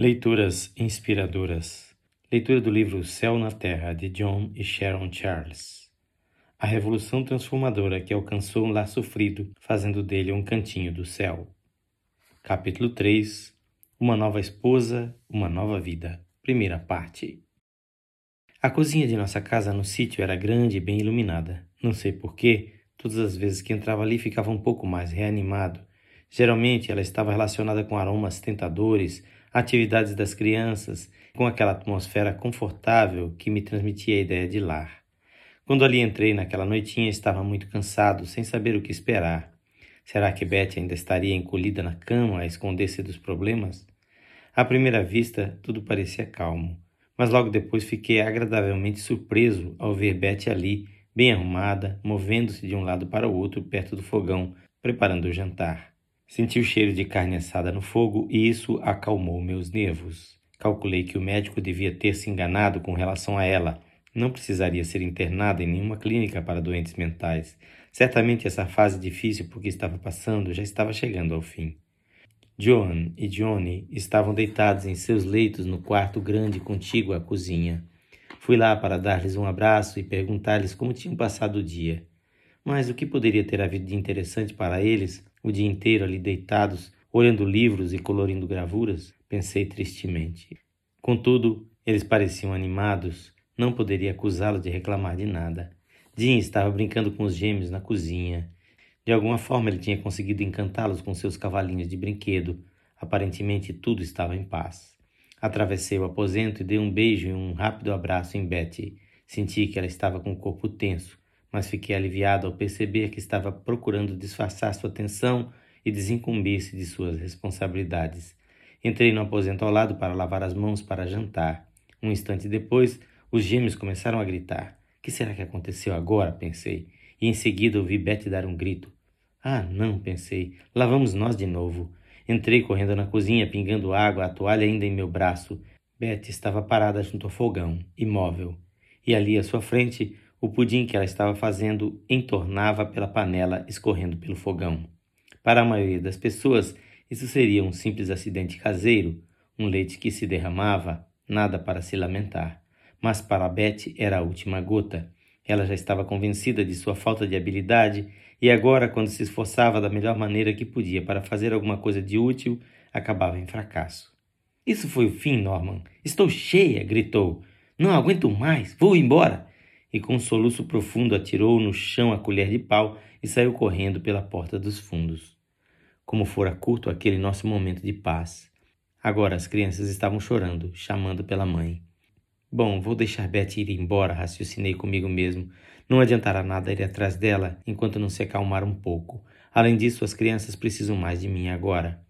Leituras inspiradoras. Leitura do livro Céu na Terra, de John e Sharon Charles. A revolução transformadora que alcançou um lar sofrido, fazendo dele um cantinho do céu. Capítulo 3 Uma nova esposa, uma nova vida. Primeira parte. A cozinha de nossa casa no sítio era grande e bem iluminada. Não sei porquê, todas as vezes que entrava ali ficava um pouco mais reanimado. Geralmente ela estava relacionada com aromas tentadores, atividades das crianças, com aquela atmosfera confortável que me transmitia a ideia de lar. Quando ali entrei naquela noitinha, estava muito cansado, sem saber o que esperar. Será que Beth ainda estaria encolhida na cama a esconder-se dos problemas? À primeira vista, tudo parecia calmo, mas logo depois fiquei agradavelmente surpreso ao ver Beth ali, bem arrumada, movendo-se de um lado para o outro perto do fogão, preparando o jantar. Senti o cheiro de carne assada no fogo e isso acalmou meus nervos. Calculei que o médico devia ter se enganado com relação a ela. Não precisaria ser internada em nenhuma clínica para doentes mentais. Certamente essa fase difícil por que estava passando já estava chegando ao fim. Joan e Johnny estavam deitados em seus leitos no quarto grande contíguo à cozinha. Fui lá para dar-lhes um abraço e perguntar-lhes como tinham passado o dia. Mas o que poderia ter havido de interessante para eles o dia inteiro ali deitados, olhando livros e colorindo gravuras? Pensei tristemente. Contudo, eles pareciam animados. Não poderia acusá-los de reclamar de nada. Jim estava brincando com os gêmeos na cozinha. De alguma forma ele tinha conseguido encantá-los com seus cavalinhos de brinquedo. Aparentemente tudo estava em paz. Atravessei o aposento e dei um beijo e um rápido abraço em Betty. Senti que ela estava com o corpo tenso mas fiquei aliviado ao perceber que estava procurando disfarçar sua atenção e desincumbir-se de suas responsabilidades. Entrei no aposento ao lado para lavar as mãos para jantar. Um instante depois, os gêmeos começaram a gritar. Que será que aconteceu agora? pensei. E em seguida ouvi Betty dar um grito. Ah, não, pensei. Lá vamos nós de novo. Entrei correndo na cozinha, pingando água, a toalha ainda em meu braço. Betty estava parada junto ao fogão, imóvel. E ali à sua frente, o pudim que ela estava fazendo entornava pela panela, escorrendo pelo fogão. Para a maioria das pessoas, isso seria um simples acidente caseiro, um leite que se derramava, nada para se lamentar. Mas para Beth era a última gota. Ela já estava convencida de sua falta de habilidade e agora, quando se esforçava da melhor maneira que podia para fazer alguma coisa de útil, acabava em fracasso. Isso foi o fim, Norman. Estou cheia, gritou. Não aguento mais. Vou embora e com um soluço profundo atirou no chão a colher de pau e saiu correndo pela porta dos fundos. Como fora curto aquele nosso momento de paz. Agora as crianças estavam chorando, chamando pela mãe. Bom, vou deixar Betty ir embora, raciocinei comigo mesmo. Não adiantará nada ir atrás dela enquanto não se acalmar um pouco. Além disso, as crianças precisam mais de mim agora.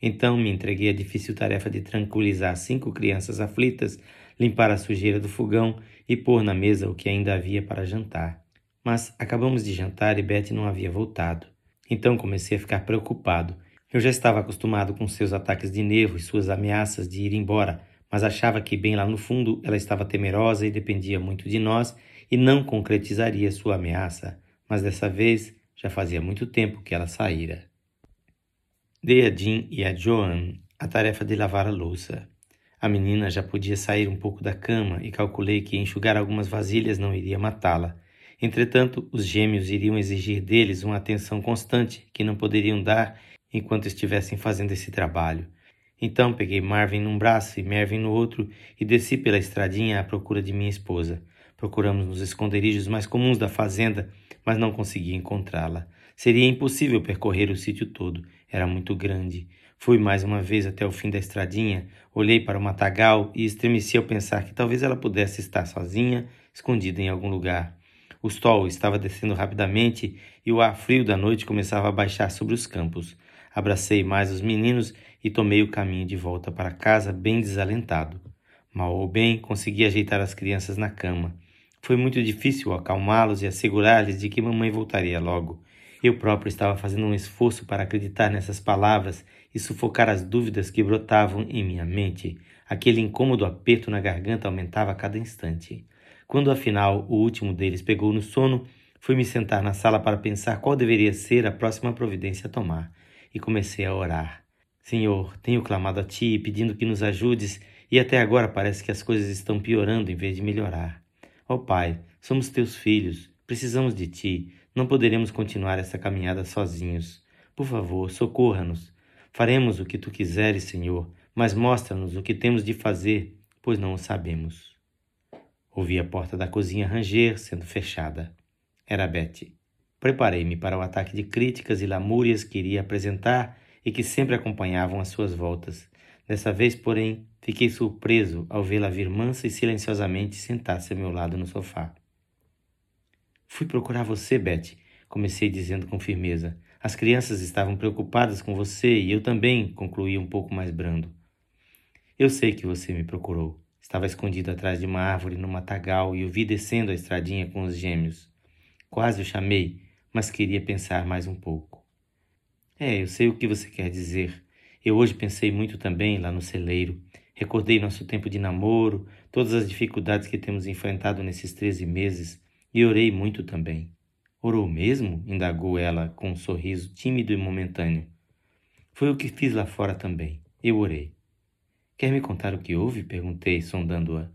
Então me entreguei à difícil tarefa de tranquilizar cinco crianças aflitas, limpar a sujeira do fogão e pôr na mesa o que ainda havia para jantar. Mas acabamos de jantar e Betty não havia voltado. Então comecei a ficar preocupado. Eu já estava acostumado com seus ataques de nervo e suas ameaças de ir embora, mas achava que bem lá no fundo ela estava temerosa e dependia muito de nós e não concretizaria sua ameaça. Mas dessa vez já fazia muito tempo que ela saíra. Dei a Jean e a Joan a tarefa de lavar a louça. A menina já podia sair um pouco da cama e calculei que enxugar algumas vasilhas não iria matá-la. Entretanto, os gêmeos iriam exigir deles uma atenção constante que não poderiam dar enquanto estivessem fazendo esse trabalho. Então peguei Marvin num braço e Mervyn no outro e desci pela estradinha à procura de minha esposa. Procuramos nos esconderijos mais comuns da fazenda, mas não consegui encontrá-la. Seria impossível percorrer o sítio todo, era muito grande. Fui mais uma vez até o fim da estradinha, olhei para o matagal e estremeci ao pensar que talvez ela pudesse estar sozinha, escondida em algum lugar. O sol estava descendo rapidamente e o ar frio da noite começava a baixar sobre os campos. Abracei mais os meninos e tomei o caminho de volta para casa bem desalentado. Mal ou bem, consegui ajeitar as crianças na cama. Foi muito difícil acalmá-los e assegurar-lhes de que mamãe voltaria logo. Eu próprio estava fazendo um esforço para acreditar nessas palavras e sufocar as dúvidas que brotavam em minha mente. Aquele incômodo aperto na garganta aumentava a cada instante. Quando afinal o último deles pegou no sono, fui me sentar na sala para pensar qual deveria ser a próxima providência a tomar e comecei a orar. Senhor, tenho clamado a Ti, pedindo que nos ajudes, e até agora parece que as coisas estão piorando em vez de melhorar. Ó oh, Pai, somos Teus filhos, precisamos de Ti, não poderemos continuar essa caminhada sozinhos. Por favor, socorra-nos. Faremos o que Tu quiseres, Senhor, mas mostra-nos o que temos de fazer, pois não o sabemos. Ouvi a porta da cozinha ranger, sendo fechada. Era Betty. Preparei-me para o ataque de críticas e lamúrias que iria apresentar e que sempre acompanhavam as suas voltas. Dessa vez, porém, fiquei surpreso ao vê-la vir mansa e silenciosamente sentar-se ao meu lado no sofá. Fui procurar você, Betty, comecei dizendo com firmeza. As crianças estavam preocupadas com você e eu também, concluí um pouco mais brando. Eu sei que você me procurou. Estava escondido atrás de uma árvore no matagal e o vi descendo a estradinha com os gêmeos. Quase o chamei, mas queria pensar mais um pouco. É, eu sei o que você quer dizer. Eu hoje pensei muito também lá no celeiro. Recordei nosso tempo de namoro, todas as dificuldades que temos enfrentado nesses treze meses, e orei muito também. Orou mesmo? indagou ela com um sorriso tímido e momentâneo. Foi o que fiz lá fora também. Eu orei. Quer me contar o que houve? perguntei, sondando-a.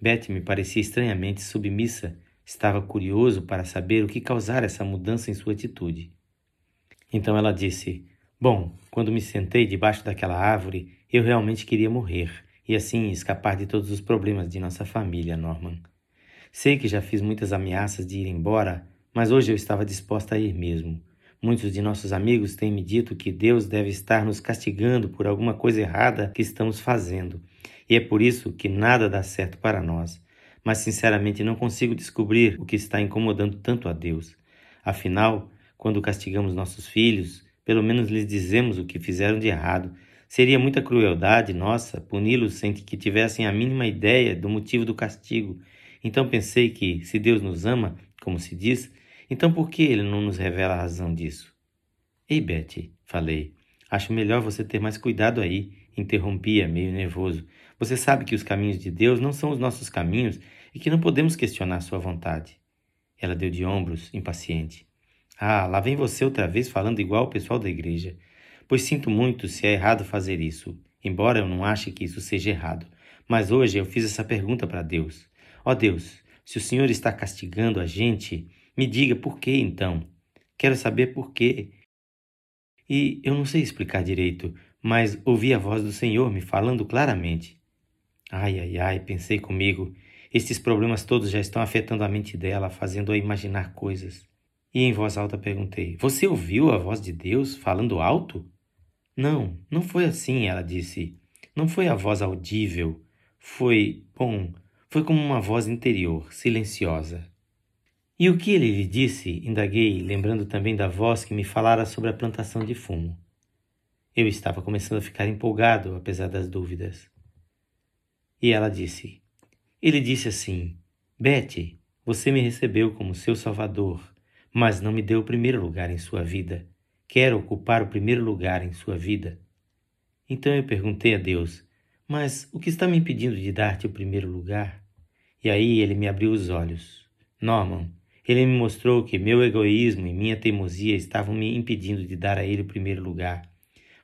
Betty me parecia estranhamente submissa. Estava curioso para saber o que causara essa mudança em sua atitude. Então ela disse: Bom, quando me sentei debaixo daquela árvore, eu realmente queria morrer e assim escapar de todos os problemas de nossa família, Norman. Sei que já fiz muitas ameaças de ir embora, mas hoje eu estava disposta a ir mesmo. Muitos de nossos amigos têm me dito que Deus deve estar nos castigando por alguma coisa errada que estamos fazendo, e é por isso que nada dá certo para nós. Mas sinceramente não consigo descobrir o que está incomodando tanto a Deus. Afinal, quando castigamos nossos filhos, pelo menos lhes dizemos o que fizeram de errado. Seria muita crueldade nossa puni-los sem que tivessem a mínima ideia do motivo do castigo. Então pensei que, se Deus nos ama, como se diz, então por que ele não nos revela a razão disso? Ei, Betty, falei. Acho melhor você ter mais cuidado aí, interrompia, meio nervoso. Você sabe que os caminhos de Deus não são os nossos caminhos e que não podemos questionar sua vontade. Ela deu de ombros, impaciente. Ah, lá vem você outra vez falando igual o pessoal da igreja. Pois sinto muito se é errado fazer isso, embora eu não ache que isso seja errado. Mas hoje eu fiz essa pergunta para Deus. Ó Deus, se o Senhor está castigando a gente, me diga por que então. Quero saber por quê. E eu não sei explicar direito, mas ouvi a voz do Senhor me falando claramente. Ai, ai, ai, pensei comigo. Estes problemas todos já estão afetando a mente dela, fazendo-a imaginar coisas. E em voz alta perguntei: Você ouviu a voz de Deus falando alto? Não, não foi assim, ela disse. Não foi a voz audível. Foi, bom, foi como uma voz interior, silenciosa. E o que ele lhe disse? Indaguei, lembrando também da voz que me falara sobre a plantação de fumo. Eu estava começando a ficar empolgado, apesar das dúvidas. E ela disse: Ele disse assim: Betty, você me recebeu como seu salvador, mas não me deu o primeiro lugar em sua vida. Quero ocupar o primeiro lugar em sua vida. Então eu perguntei a Deus: Mas o que está me impedindo de dar-te o primeiro lugar? E aí ele me abriu os olhos. Norman, ele me mostrou que meu egoísmo e minha teimosia estavam me impedindo de dar a ele o primeiro lugar.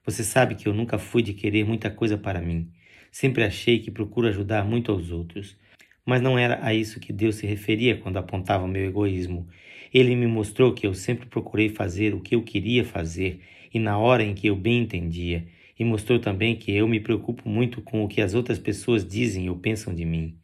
Você sabe que eu nunca fui de querer muita coisa para mim. Sempre achei que procuro ajudar muito aos outros. Mas não era a isso que Deus se referia quando apontava meu egoísmo. Ele me mostrou que eu sempre procurei fazer o que eu queria fazer e na hora em que eu bem entendia, e mostrou também que eu me preocupo muito com o que as outras pessoas dizem ou pensam de mim.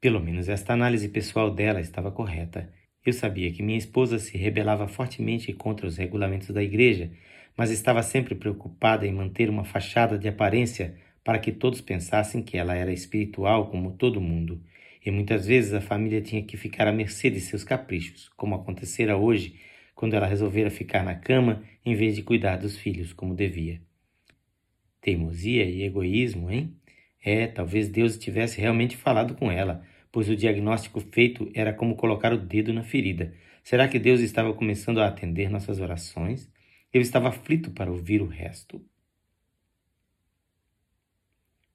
Pelo menos esta análise pessoal dela estava correta. Eu sabia que minha esposa se rebelava fortemente contra os regulamentos da igreja, mas estava sempre preocupada em manter uma fachada de aparência para que todos pensassem que ela era espiritual como todo mundo. E muitas vezes a família tinha que ficar à mercê de seus caprichos, como acontecera hoje, quando ela resolvera ficar na cama em vez de cuidar dos filhos como devia. Teimosia e egoísmo, hein? É, talvez Deus tivesse realmente falado com ela, pois o diagnóstico feito era como colocar o dedo na ferida. Será que Deus estava começando a atender nossas orações? Eu estava aflito para ouvir o resto.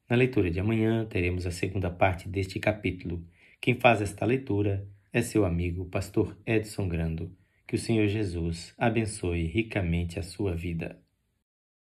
Na leitura de amanhã teremos a segunda parte deste capítulo. Quem faz esta leitura é seu amigo, pastor Edson Grando. Que o Senhor Jesus abençoe ricamente a sua vida.